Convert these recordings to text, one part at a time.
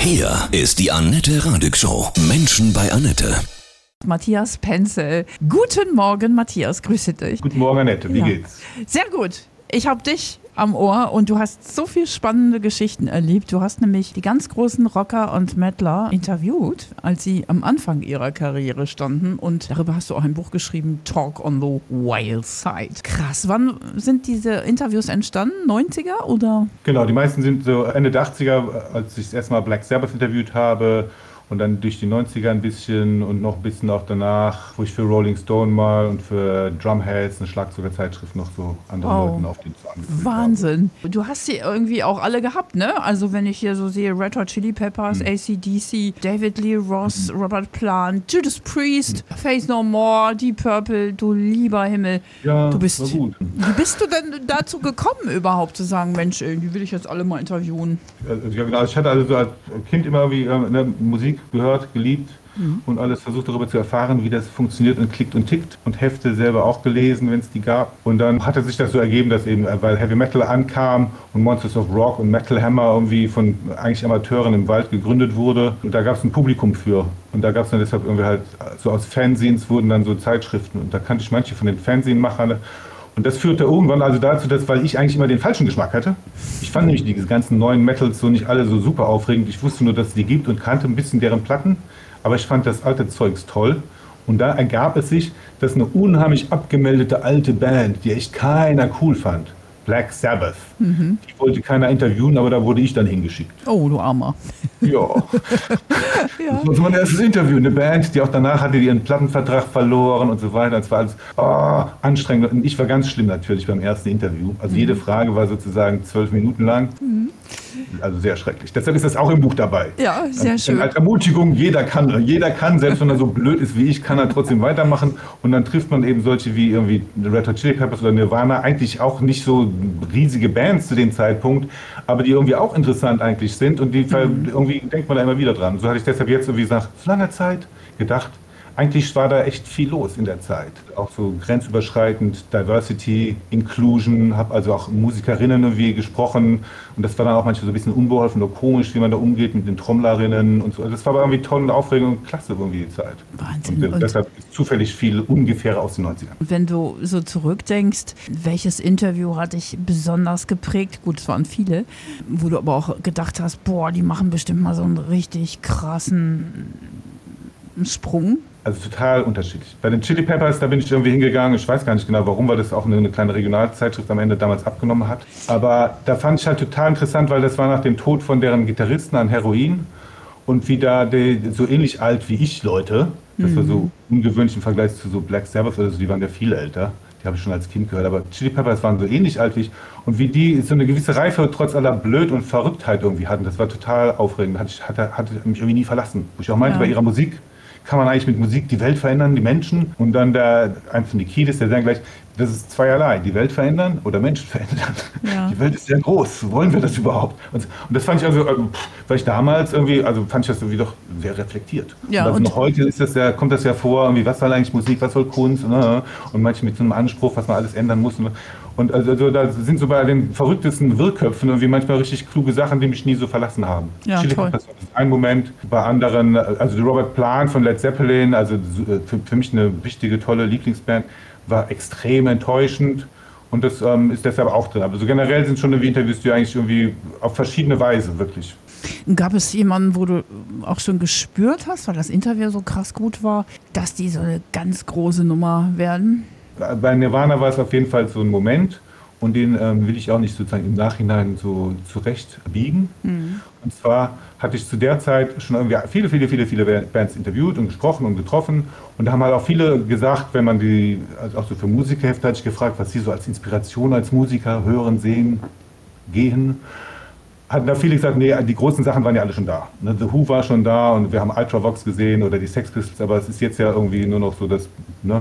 Hier ist die Annette Radig Show. Menschen bei Annette. Matthias Penzel. Guten Morgen, Matthias. Grüße dich. Guten Morgen, Annette. Wie Ja. geht's? Sehr gut. Ich habe dich am Ohr und du hast so viel spannende Geschichten erlebt. Du hast nämlich die ganz großen Rocker und Mettler interviewt, als sie am Anfang ihrer Karriere standen. Und darüber hast du auch ein Buch geschrieben, Talk on the Wild Side. Krass. Wann sind diese Interviews entstanden? 90er oder? Genau, die meisten sind so Ende der 80er, als ich das erste Mal Black Sabbath interviewt habe. Und dann durch die 90er ein bisschen und noch ein bisschen auch danach, wo ich für Rolling Stone mal und für Drumheads, eine Schlagzeugerzeitschrift, noch so anderen Wow. Leuten auf den Zahn gefühlt Wahnsinn. Du hast sie irgendwie auch alle gehabt, ne? Also wenn ich hier so sehe, Red Hot Chili Peppers, Mhm. ACDC, David Lee Ross, Robert Plant, Judas Priest, Faith No More, Deep Purple, du lieber Himmel. Ja, du bist, war gut. Wie bist du denn dazu gekommen, überhaupt zu sagen, Mensch, die will ich jetzt alle mal interviewen? Also, ja, genau. Ich hatte also so als Kind immer wie äh, ne, Musik gehört, geliebt und alles versucht darüber zu erfahren, wie das funktioniert und klickt und tickt und Hefte selber auch gelesen, wenn es die gab. Und dann hatte sich das so ergeben, dass eben, äh, weil Heavy Metal ankam und Monsters of Rock und Metal Hammer irgendwie von eigentlich Amateuren im Wald gegründet wurde. Und da gab es ein Publikum für. Und da gab es dann deshalb irgendwie halt, so aus Fanzines wurden dann so Zeitschriften. Und da kannte ich manche von den Fanzine-Machern. Und das führte irgendwann also dazu, dass, weil ich eigentlich immer den falschen Geschmack hatte. Ich fand nämlich diese ganzen neuen Metals so nicht alle so super aufregend. Ich wusste nur, dass es die gibt und kannte ein bisschen deren Platten. Aber ich fand das alte Zeugs toll. Und da ergab es sich, dass eine unheimlich abgemeldete alte Band, die echt keiner cool fand, Black Sabbath, die wollte keiner interviewen, aber da wurde ich dann hingeschickt. Oh, du Armer. Ja. Das war mein erstes Interview. Eine Band, die auch danach hatte ihren Plattenvertrag verloren und so weiter. Es war alles oh, anstrengend. Und ich war ganz schlimm natürlich beim ersten Interview. Also jede Frage war sozusagen zwölf Minuten lang. Also sehr schrecklich. Deshalb ist das auch im Buch dabei. Ja, sehr Und schön. Als Ermutigung, jeder kann, jeder kann, selbst wenn er so blöd ist wie ich, kann er trotzdem weitermachen. Und dann trifft man eben solche wie irgendwie Red Hot Chili Peppers oder Nirvana, eigentlich auch nicht so riesige Bands zu dem Zeitpunkt, aber die irgendwie auch interessant eigentlich sind. Und die Mhm. irgendwie denkt man da immer wieder dran. So hatte ich deshalb jetzt irgendwie nach langer Zeit gedacht, eigentlich war da echt viel los in der Zeit. Auch so grenzüberschreitend, Diversity, Inclusion, habe also auch Musikerinnen irgendwie gesprochen. Und das war dann auch manchmal so ein bisschen unbeholfen oder komisch, wie man da umgeht mit den Trommlerinnen und so. Also das war aber irgendwie toll und aufregend und klasse irgendwie die Zeit. Wahnsinn. Und Und deshalb ist zufällig viel ungefähr aus den 90ern. wenn du so zurückdenkst, welches Interview hat dich besonders geprägt? Gut, es waren viele, wo du aber auch gedacht hast, boah, die machen bestimmt mal so einen richtig krassen Sprung. Also total unterschiedlich. Bei den Chili Peppers, da bin ich irgendwie hingegangen. Ich weiß gar nicht genau warum, weil das auch eine, eine kleine Regionalzeitschrift am Ende damals abgenommen hat. Aber da fand ich halt total interessant, weil das war nach dem Tod von deren Gitarristen an Heroin. Und wie da die, so ähnlich alt wie ich Leute, das war so ungewöhnlich im Vergleich zu so Black Sabbath, also die waren ja viel älter. Die habe ich schon als Kind gehört, aber Chili Peppers waren so ähnlich alt wie ich. Und wie die so eine gewisse Reife trotz aller Blöd und Verrücktheit irgendwie hatten, das war total aufregend. Hatte, hatte, hatte mich irgendwie nie verlassen. Wo ich auch meinte, Ja. bei ihrer Musik kann man eigentlich mit Musik die Welt verändern, die Menschen. Und dann der, von Nikidis, der sagt gleich, das ist zweierlei, die Welt verändern oder Menschen verändern. Ja. Die Welt ist sehr groß, wollen wir das überhaupt? Und, und das fand ich also, ähm, weil ich damals irgendwie, also fand ich das irgendwie doch sehr reflektiert. Ja, und also und- noch heute ist das ja, kommt das ja vor, irgendwie, was soll eigentlich Musik, was soll Kunst? Ne? Und manche mit so einem Anspruch, was man alles ändern muss. Und, und also, also da sind so bei den verrücktesten Wirrköpfen irgendwie manchmal richtig kluge Sachen, die mich nie so verlassen haben. Ja, Chili toll. Peppers war ein Moment, bei anderen, also Robert Plant von Led Zeppelin, also so, für, für mich eine wichtige, tolle Lieblingsband, war extrem enttäuschend. Und das ähm, ist deshalb auch drin. Aber so generell sind schon Interviews, die eigentlich irgendwie auf verschiedene Weise wirklich. Gab es jemanden, wo du auch schon gespürt hast, weil das Interview so krass gut war, dass die so eine ganz große Nummer werden? Bei Nirvana war es auf jeden Fall so ein Moment und den ähm, will ich auch nicht sozusagen im Nachhinein so zurecht biegen. Und zwar hatte ich zu der Zeit schon irgendwie viele, viele, viele, viele Bands interviewt und gesprochen und getroffen. Und da haben halt auch viele gesagt, wenn man die, also auch so für Musikerhefte hatte ich gefragt, was sie so als Inspiration als Musiker hören, sehen, gehen. Hatten da viele gesagt, nee, die großen Sachen waren ja alle schon da. Ne, The Who war schon da und wir haben Ultravox gesehen oder die Sex Pistols, aber es ist jetzt ja irgendwie nur noch so das. Ne?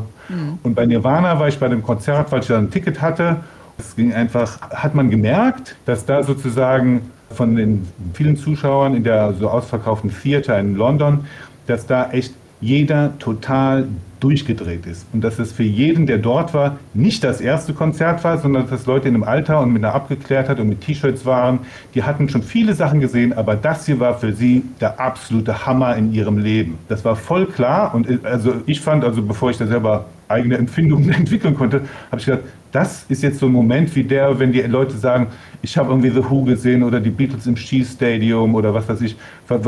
Und bei Nirvana war ich bei dem Konzert, weil ich da ein Ticket hatte. Es ging einfach, hat man gemerkt, dass da sozusagen von den vielen Zuschauern in der so ausverkauften Theater in London, dass da echt jeder total durchgedreht ist. Und dass es für jeden, der dort war, nicht das erste Konzert war, sondern dass Leute in einem Alter und mit einer Abgeklärtheit und mit T-Shirts waren, die hatten schon viele Sachen gesehen, aber das hier war für sie der absolute Hammer in ihrem Leben. Das war voll klar und also ich fand, also bevor ich da selber eigene Empfindungen entwickeln konnte, habe ich gedacht, das ist jetzt so ein Moment wie der, wenn die Leute sagen, ich habe irgendwie The Who gesehen oder die Beatles im Ski Stadium oder was weiß ich.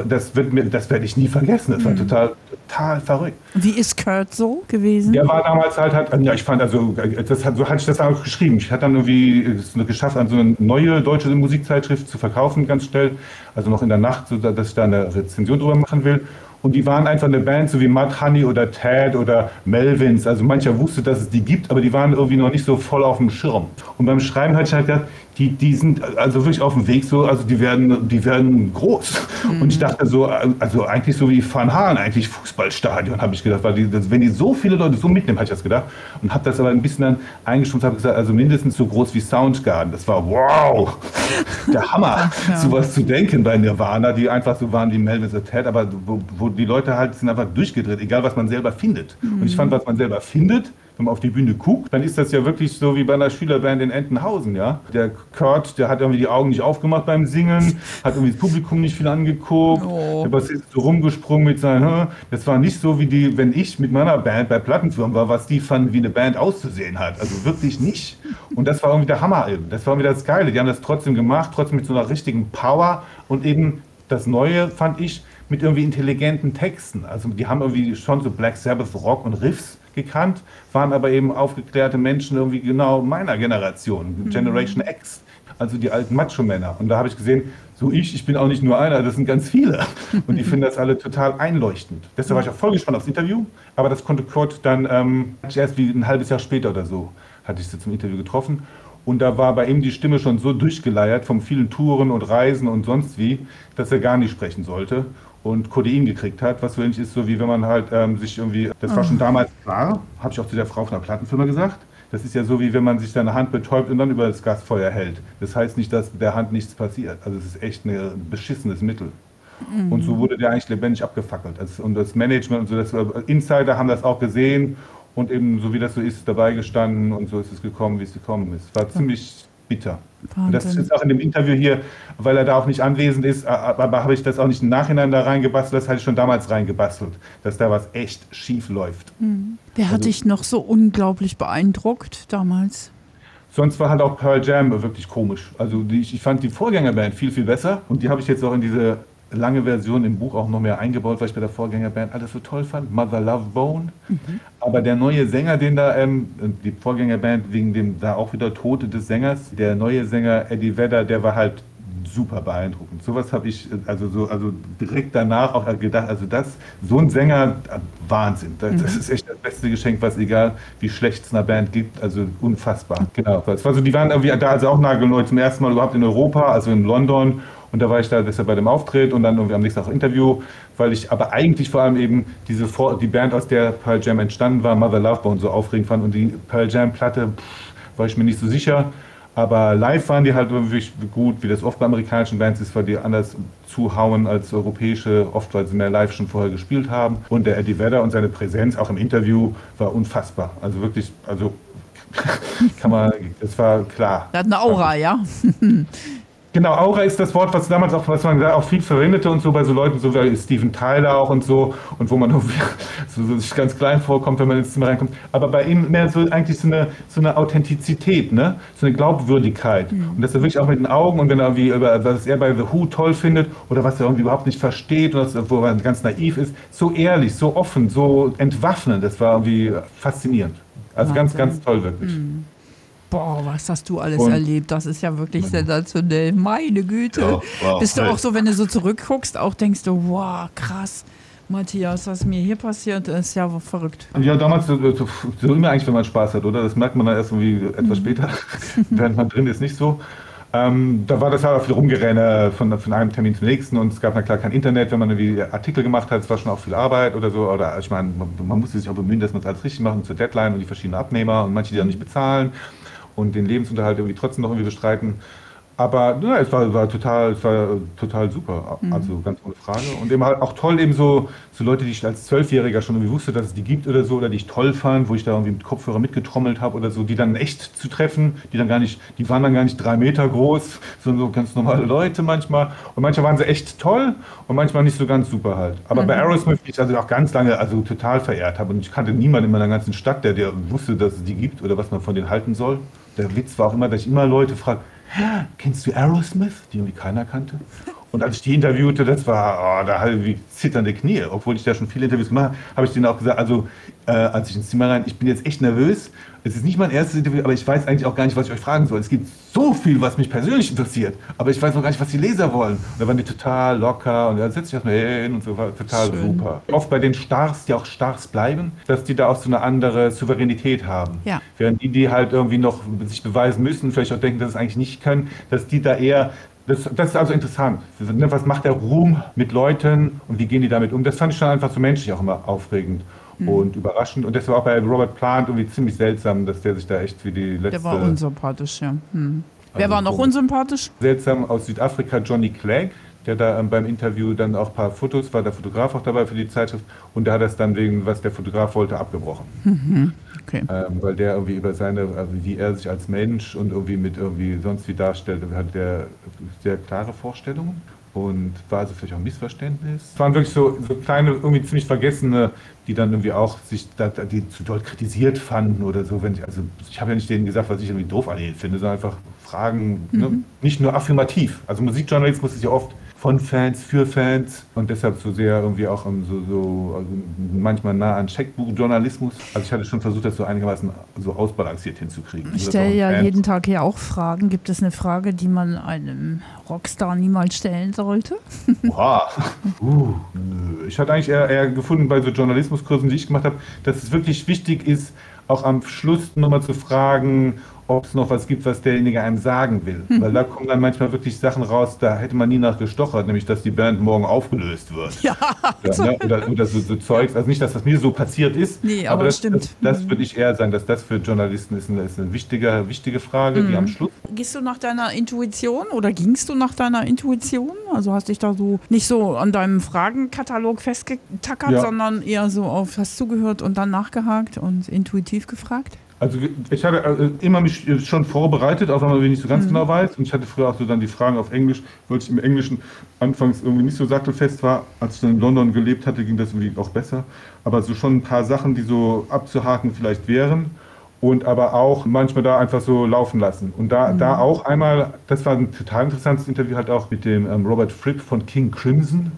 Das, wird mir, das werde ich nie vergessen. Das war mhm. total, total verrückt. Wie ist Kurt so gewesen? Der war damals halt, halt ja, ich fand, also, das hat, so hatte ich das auch geschrieben. Ich hatte dann irgendwie es geschafft, an so eine neue deutsche Musikzeitschrift zu verkaufen, ganz schnell. Also noch in der Nacht, so dass ich da eine Rezension drüber machen will. Und die waren einfach eine Band, so wie Mud Honey oder Tad oder Melvins. Also mancher wusste, dass es die gibt, aber die waren irgendwie noch nicht so voll auf dem Schirm. Und beim Schreiben hatte ich halt gedacht, die, die sind also wirklich auf dem Weg so, also die werden, die werden groß. Mhm. Und ich dachte so, also eigentlich so wie Van Halen, eigentlich Fußballstadion, habe ich gedacht, weil die, wenn die so viele Leute so mitnehmen, habe ich das gedacht. Und habe das aber ein bisschen dann eingestuft, habe gesagt, also mindestens so groß wie Soundgarden. Das war wow, der Hammer, ja. sowas zu denken bei Nirvana, die einfach so waren wie Melvin Ted, aber wo, wo, die Leute halt sind einfach durchgedreht, egal was man selber findet. Mhm. Und ich fand, was man selber findet, wenn man auf die Bühne guckt, dann ist das ja wirklich so wie bei einer Schülerband in Entenhausen, ja. Der Kurt, der hat irgendwie die Augen nicht aufgemacht beim Singen, hat irgendwie das Publikum nicht viel angeguckt, oh. der Bassist ist so rumgesprungen mit seinen, das war nicht so wie die, wenn ich mit meiner Band bei Plattenfirmen war, was die fanden, wie eine Band auszusehen hat. Also wirklich nicht. Und das war irgendwie der Hammer eben. Das war irgendwie das Geile. Die haben das trotzdem gemacht, trotzdem mit so einer richtigen Power und eben das Neue fand ich mit irgendwie intelligenten Texten. Also die haben irgendwie schon so Black Sabbath Rock und Riffs gekannt, waren aber eben aufgeklärte Menschen irgendwie genau meiner Generation, mhm. Generation X, also die alten Macho-Männer. Und da habe ich gesehen, so ich, ich bin auch nicht nur einer, das sind ganz viele. Und die finden das alle total einleuchtend. Deshalb war ich auch voll gespannt aufs Interview, aber das konnte Kurt dann ähm, erst wie ein halbes Jahr später oder so, hatte ich sie zum Interview getroffen. Und da war bei ihm die Stimme schon so durchgeleiert vom vielen Touren und Reisen und sonst wie, dass er gar nicht sprechen sollte und Codein gekriegt hat, was so ähnlich ist, so wie wenn man halt ähm, sich irgendwie, das war schon ah. damals klar, habe ich auch zu der Frau von der Plattenfirma gesagt, das ist ja so, wie wenn man sich seine Hand betäubt und dann über das Gasfeuer hält. Das heißt nicht, dass der Hand nichts passiert. Also es ist echt ein beschissenes Mittel. Mhm. Und so wurde der eigentlich lebendig abgefackelt. Also, und das Management und so, das, Insider haben das auch gesehen und eben so wie das so ist, dabei gestanden und so ist es gekommen, wie es gekommen ist. War ziemlich bitter. Und das ist jetzt auch in dem Interview hier, weil er da auch nicht anwesend ist, aber habe ich das auch nicht im Nachhinein da reingebastelt, das hatte ich schon damals reingebastelt, dass da was echt schief läuft. Mhm. Wer also, hat dich noch so unglaublich beeindruckt damals? Sonst war halt auch Pearl Jam wirklich komisch. Also die, ich fand die Vorgängerband viel, viel besser und die habe ich jetzt auch in diese lange Version im Buch auch noch mehr eingebaut, weil ich bei der Vorgängerband alles so toll fand. Mother Love Bone. Mhm. Aber der neue Sänger, den da, ähm, die Vorgängerband wegen dem da auch wieder Tote des Sängers, der neue Sänger Eddie Vedder, der war halt super beeindruckend. Sowas habe ich also so also direkt danach auch gedacht, also das so ein Sänger Wahnsinn. Das, mhm. das, ist echt das beste Geschenk, was egal wie schlecht es einer Band gibt, also unfassbar. Genau. Das war so, die waren irgendwie da also auch nagelneu zum ersten Mal überhaupt in Europa, also in London und da war ich da deshalb bei dem Auftritt und dann irgendwie am nächsten Tag Interview, weil ich aber eigentlich vor allem eben diese Vor die Band, aus der Pearl Jam entstanden war, Mother Love Bone, so aufregend fand. Und die Pearl Jam Platte war ich mir nicht so sicher. Aber live waren die halt wirklich gut, wie das oft bei amerikanischen Bands ist, weil die anders zuhauen als europäische, oft weil sie mehr live schon vorher gespielt haben. Und der Eddie Vedder und seine Präsenz auch im Interview war unfassbar. Also wirklich, also kann man, das war klar. Er hat eine Aura, ja. Genau, Aura ist das Wort, was damals auch, was man auch viel verwendete und so bei so Leuten, so wie Steven Tyler auch und so, und wo man so, so sich ganz klein vorkommt, wenn man ins Zimmer reinkommt. Aber bei ihm mehr so eigentlich so eine, so eine Authentizität, ne? so eine Glaubwürdigkeit. Mhm. Und dass er wirklich auch mit den Augen und wenn er irgendwie über, was er bei The Who toll findet oder was er irgendwie überhaupt nicht versteht, oder wo er ganz naiv ist, so ehrlich, so offen, so entwaffnend, das war irgendwie faszinierend. Also Wahnsinn. ganz, ganz toll wirklich. Mhm. Boah, was hast du alles und erlebt? Das ist ja wirklich sensationell. Meine Güte. Ja, wow, Bist du auch so, wenn du so zurückguckst, auch denkst du, wow, krass. Matthias, was mir hier passiert, ist ja verrückt. Ja, damals so, immer eigentlich, wenn man Spaß hat, oder? Das merkt man dann erst irgendwie etwas mhm. später, während man drin ist, nicht so. Ähm, da war das halt auch viel Rumgerenne von, von einem Termin zum nächsten und es gab na klar kein Internet, wenn man irgendwie Artikel gemacht hat, es war schon auch viel Arbeit oder so. Oder ich meine, man, man musste sich auch bemühen, dass man es alles richtig macht zur Deadline und die verschiedenen Abnehmer und manche, die dann nicht bezahlen und den Lebensunterhalt irgendwie trotzdem noch irgendwie bestreiten. Aber ja, es war, war, total, es war total super. Mhm. Also ganz ohne Frage. Und eben halt auch toll, eben so, so Leute, die ich als Zwölfjähriger schon irgendwie wusste, dass es die gibt oder so, oder die ich toll fand, wo ich da irgendwie mit Kopfhörer mitgetrommelt habe oder so, die dann echt zu treffen, die dann gar nicht, die waren dann gar nicht drei Meter groß, sondern so ganz normale Leute manchmal. Und manchmal waren sie echt toll und manchmal nicht so ganz super halt. Aber mhm. bei Aerosmith, die ich also auch ganz lange also total verehrt habe und ich kannte niemanden in meiner ganzen Stadt, der, der wusste, dass es die gibt oder was man von denen halten soll. Der Witz war auch immer, dass ich immer Leute frage, kennst du Aerosmith, die irgendwie keiner kannte? Und als ich die interviewte, das war, oh, da hatte ich zitternde Knie. Obwohl ich da schon viele Interviews gemacht habe, habe ich denen auch gesagt, also äh, als ich ins Zimmer rein, ich bin jetzt echt nervös. Es ist nicht mein erstes Interview, aber ich weiß eigentlich auch gar nicht, was ich euch fragen soll. Es gibt so viel, was mich persönlich interessiert, aber ich weiß noch gar nicht, was die Leser wollen. Und da waren die total locker und da setze ich erstmal hin und so, war total Schön. super. Oft bei den Stars, die auch Stars bleiben, dass die da auch so eine andere Souveränität haben. Ja. Während die, die halt irgendwie noch sich beweisen müssen, vielleicht auch denken, dass es eigentlich nicht können, dass die da eher das, das, ist also interessant. Ne, was macht der Ruhm mit Leuten und wie gehen die damit um? Das fand ich schon einfach so menschlich auch immer aufregend mhm. und überraschend. Und das war auch bei Robert Plant irgendwie ziemlich seltsam, dass der sich da echt wie die letzte... Der war unsympathisch, ja. Hm. Wer also war noch unsympathisch? Seltsam aus Südafrika Johnny Clegg der da ähm, beim Interview dann auch ein paar Fotos, war der Fotograf auch dabei für die Zeitschrift und der hat das dann wegen, was der Fotograf wollte, abgebrochen. Mhm. Okay. Ähm, weil der irgendwie über seine, also wie er sich als Mensch und irgendwie mit irgendwie sonst wie darstellt, hat der sehr klare Vorstellungen und war also vielleicht auch ein Missverständnis. Es waren wirklich so, so kleine, irgendwie ziemlich vergessene, die dann irgendwie auch sich, da, die zu doll kritisiert fanden oder so. Wenn ich, also ich habe ja nicht denen gesagt, was ich irgendwie doof an finde, sondern einfach Fragen, ne? mhm. ne? nicht nur affirmativ. Also Musikjournalismus ist ja oft von Fans für Fans und deshalb so sehr irgendwie auch so, so also manchmal nah an Checkbuchjournalismus. Also ich hatte schon versucht, das so einigermaßen so ausbalanciert hinzukriegen. Ich stelle ja Fans. jeden Tag hier auch Fragen. Gibt es eine Frage, die man einem Rockstar niemals stellen sollte? Oha. Uh, ich hatte eigentlich eher, eher gefunden bei so Journalismuskursen, die ich gemacht habe, dass es wirklich wichtig ist, auch am Schluss nochmal zu fragen, ob es noch was gibt, was derjenige einem sagen will. Mhm. Weil da kommen dann manchmal wirklich Sachen raus, da hätte man nie nachgestochert, nämlich dass die Band morgen aufgelöst wird. Ja. ja ne? Oder, oder so, so, Zeugs. Also nicht, dass das mir so passiert ist, nee, aber, aber das, stimmt. Das, das, mhm. würde ich eher sagen, dass das für Journalisten ist eine, ist eine wichtige, wichtige Frage, mhm. die am Schluss. Gehst du nach deiner Intuition oder gingst du nach deiner Intuition? Also hast dich da so nicht so an deinem Fragenkatalog festgetackert, ja. sondern eher so auf hast zugehört und dann nachgehakt und intuitiv gefragt? Also ich hatte äh, immer mich schon vorbereitet, auch wenn man nicht so ganz mhm. genau weiß. Und ich hatte früher auch so dann die Fragen auf Englisch, weil ich im Englischen anfangs irgendwie nicht so sattelfest war. Als ich dann in London gelebt hatte, ging das irgendwie auch besser. Aber so schon ein paar Sachen, die so abzuhaken vielleicht wären. Und aber auch manchmal da einfach so laufen lassen. Und da, mhm. da auch einmal, das war ein total interessantes Interview halt auch mit dem ähm, Robert Fripp von King Crimson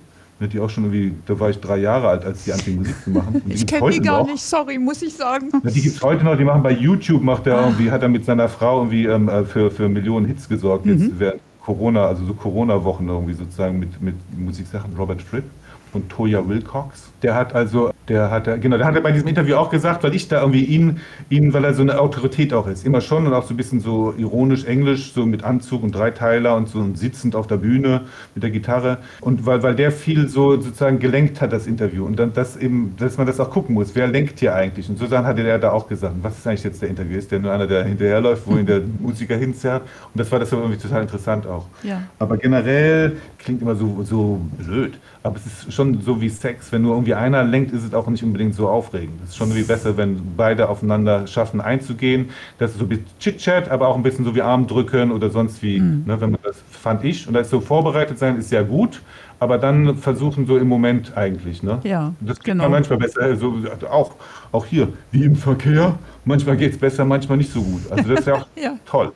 die auch schon irgendwie, da war ich drei Jahre alt, als die anfingen Musik zu machen. ich kenne die gar noch. nicht, sorry, muss ich sagen. Die gibt es heute noch, die machen bei YouTube, macht er irgendwie, hat er mit seiner Frau irgendwie ähm, äh, für, für Millionen Hits gesorgt, jetzt mhm. während Corona, also so Corona-Wochen irgendwie sozusagen mit, mit Musiksachen, Robert Fripp und Toya Wilcox. Der hat also, der hat, genau, der hat er bei diesem Interview auch gesagt, weil ich da irgendwie ihn, ihn, weil er so eine Autorität auch ist, immer schon und auch so ein bisschen so ironisch englisch, so mit Anzug und Dreiteiler und so und sitzend auf der Bühne mit der Gitarre und weil, weil der viel so sozusagen gelenkt hat, das Interview und dann das eben, dass man das auch gucken muss, wer lenkt hier eigentlich und so Susanne hatte er da auch gesagt, was ist eigentlich jetzt der Interview, ist der nur einer, der hinterherläuft, wo ihn der Musiker hinzerrt und das war das irgendwie total interessant auch. Ja. Aber generell klingt immer so, so blöd, aber es ist schon so wie Sex, wenn nur irgendwie einer lenkt, ist es auch nicht unbedingt so aufregend. Es ist schon irgendwie besser, wenn beide aufeinander schaffen einzugehen. Das ist so ein bisschen Chit-Chat, aber auch ein bisschen so wie Arm drücken oder sonst wie. Mhm. Ne, wenn man das fand ich. Und das so vorbereitet sein ist sehr gut, aber dann versuchen so im Moment eigentlich. Ne? Ja, das geht genau. manchmal besser. So, auch, auch hier, wie im Verkehr. Manchmal geht es besser, manchmal nicht so gut. Also das ist ja auch ja. toll.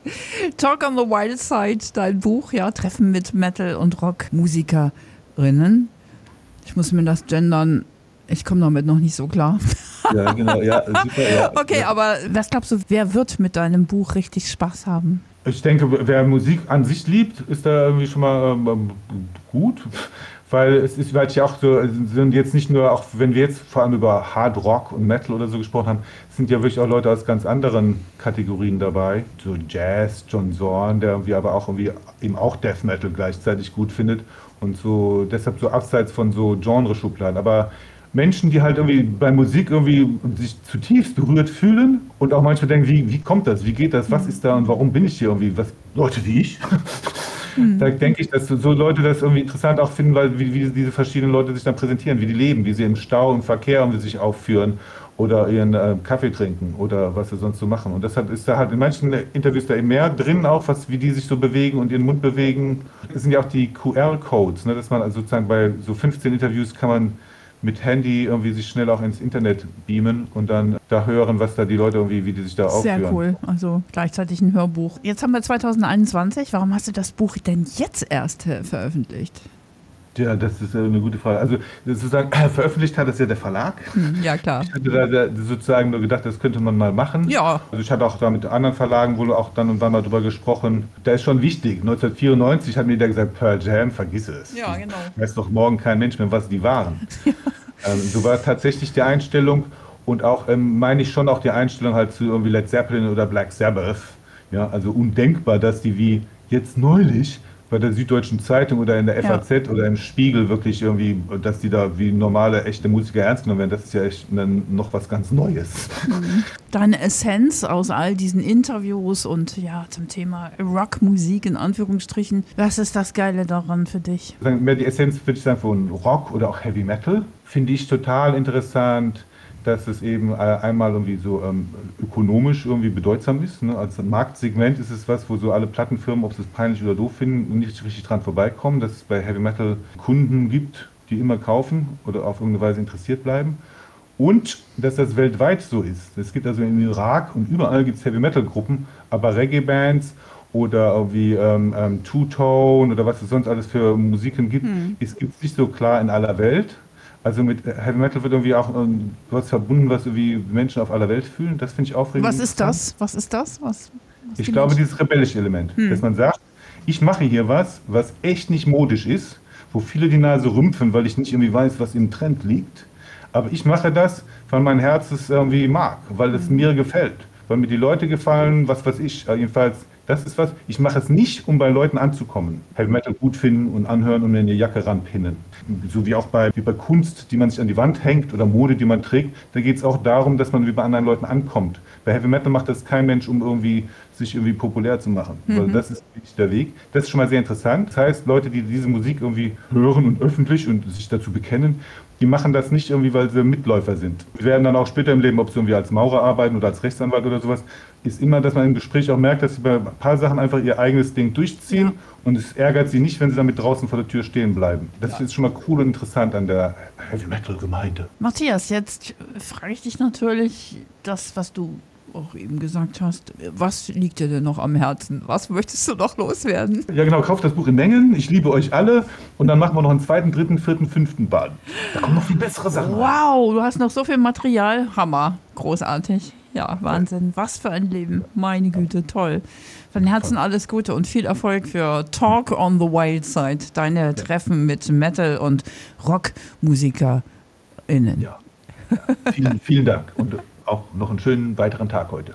Talk on the Wild Side, dein Buch, ja, Treffen mit Metal- und Rockmusikerinnen. Ich muss mir das gendern. Ich komme damit noch nicht so klar. Ja, genau, ja, super. Ja. Okay, ja. aber was glaubst du, wer wird mit deinem Buch richtig Spaß haben? Ich denke, wer Musik an sich liebt, ist da irgendwie schon mal ähm, gut. Weil es ist, weil ich auch so, sind jetzt nicht nur, auch wenn wir jetzt vor allem über Hard Rock und Metal oder so gesprochen haben, sind ja wirklich auch Leute aus ganz anderen Kategorien dabei. So Jazz, John Zorn, der irgendwie aber auch irgendwie eben auch Death Metal gleichzeitig gut findet. Und so deshalb so abseits von so Genreschubladen. Aber Menschen, die halt irgendwie bei Musik irgendwie sich zutiefst berührt fühlen und auch manchmal denken, wie, wie kommt das, wie geht das, was ist da und warum bin ich hier irgendwie, was, Leute wie ich, Da denke ich, dass so Leute das irgendwie interessant auch finden, weil wie, wie diese verschiedenen Leute sich dann präsentieren, wie die leben, wie sie im Stau, im Verkehr und wie sie sich aufführen oder ihren äh, Kaffee trinken oder was sie sonst so machen. Und deshalb ist da halt in manchen Interviews da eben mehr drin, auch was, wie die sich so bewegen und ihren Mund bewegen. Das sind ja auch die QR-Codes, ne, dass man also sozusagen bei so 15 Interviews kann man mit Handy irgendwie sich schnell auch ins Internet beamen und dann da hören, was da die Leute irgendwie, wie die sich da aufführen. Sehr cool. Also gleichzeitig ein Hörbuch. Jetzt haben wir 2021. Warum hast du das Buch denn jetzt erst äh, veröffentlicht? Ja, das ist eine gute Frage. Also sozusagen veröffentlicht hat es ja der Verlag. Hm, ja, klar. Ich hatte da sozusagen nur gedacht, das könnte man mal machen. Ja. Also ich hatte auch da mit anderen Verlagen wohl auch dann und wann mal drüber gesprochen. Da ist schon wichtig. 1994 hat mir der gesagt, Pearl Jam, vergiss es. Ja, genau. Weiß doch morgen kein Mensch mehr, was die waren. ähm, so war tatsächlich die Einstellung und auch, ähm, meine ich schon auch die Einstellung halt zu irgendwie Led Zeppelin oder Black Sabbath. Ja, also undenkbar, dass die wie jetzt neulich bei der Süddeutschen Zeitung oder in der FAZ ja. oder im Spiegel wirklich irgendwie, dass die da wie normale, echte Musiker ernst genommen werden, das ist ja echt dann noch was ganz Neues. Mhm. Deine Essenz aus all diesen Interviews und ja, zum Thema Rockmusik in Anführungsstrichen, was ist das Geile daran für dich? Mehr die Essenz würde ich sagen von Rock oder auch Heavy Metal. Finde ich total interessant dass es eben äh, einmal irgendwie so ähm, ökonomisch irgendwie bedeutsam ist. Ne? Als Marktsegment ist es was, wo so alle Plattenfirmen, ob sie es peinlich oder doof finden, nicht richtig dran vorbeikommen, dass es bei Heavy Metal Kunden gibt, die immer kaufen oder auf irgendeine Weise interessiert bleiben. Und dass das weltweit so ist. Es gibt also im Irak und überall gibt es Heavy Metal Gruppen, aber Reggae-Bands oder irgendwie ähm, ähm, Two-Tone oder was es sonst alles für Musiken gibt, hm. ist gibt es nicht so klar in aller Welt. Also mit Heavy Metal wird irgendwie auch ähm, was verbunden, was irgendwie Menschen auf aller Welt fühlen. Das finde ich aufregend. Was ist das? Was ist das? Was, was ich glaube, Menschen? dieses rebellische Element, hm. dass man sagt, ich mache hier was, was echt nicht modisch ist, wo viele die Nase rümpfen, weil ich nicht irgendwie weiß, was im Trend liegt. Aber ich mache das, weil mein Herz es irgendwie mag, weil es hm. mir gefällt, weil mir die Leute gefallen, was weiß ich. Jedenfalls das ist was, ich mache es nicht, um bei Leuten anzukommen. Heavy Metal gut finden und anhören und mir eine Jacke ranpinnen. So wie auch bei, wie bei Kunst, die man sich an die Wand hängt oder Mode, die man trägt, da geht es auch darum, dass man wie bei anderen Leuten ankommt. Bei Heavy Metal macht das kein Mensch, um irgendwie sich irgendwie populär zu machen. Mhm. Weil das ist nicht der Weg. Das ist schon mal sehr interessant. Das heißt, Leute, die diese Musik irgendwie hören und öffentlich und sich dazu bekennen, die machen das nicht irgendwie, weil sie Mitläufer sind. Wir werden dann auch später im Leben, ob sie irgendwie als Maurer arbeiten oder als Rechtsanwalt oder sowas, ist immer, dass man im Gespräch auch merkt, dass sie bei ein paar Sachen einfach ihr eigenes Ding durchziehen und es ärgert sie nicht, wenn sie damit draußen vor der Tür stehen bleiben. Das ja. ist schon mal cool und interessant an der Heavy Metal Gemeinde. Matthias, jetzt frage ich dich natürlich das, was du auch eben gesagt hast, was liegt dir denn noch am Herzen? Was möchtest du noch loswerden? Ja, genau, kauft das Buch in Mengen. Ich liebe euch alle. Und dann machen wir noch einen zweiten, dritten, vierten, fünften Band. Da kommen noch viel bessere Sachen. Wow, du hast noch so viel Material. Hammer. Großartig. Ja, Wahnsinn. Was für ein Leben. Meine Güte, toll. Von Herzen alles Gute und viel Erfolg für Talk on the Wild Side, deine. Treffen mit Metal- und RockmusikerInnen. Ja. ja. Vielen, vielen Dank. Und auch noch einen schönen weiteren Tag heute.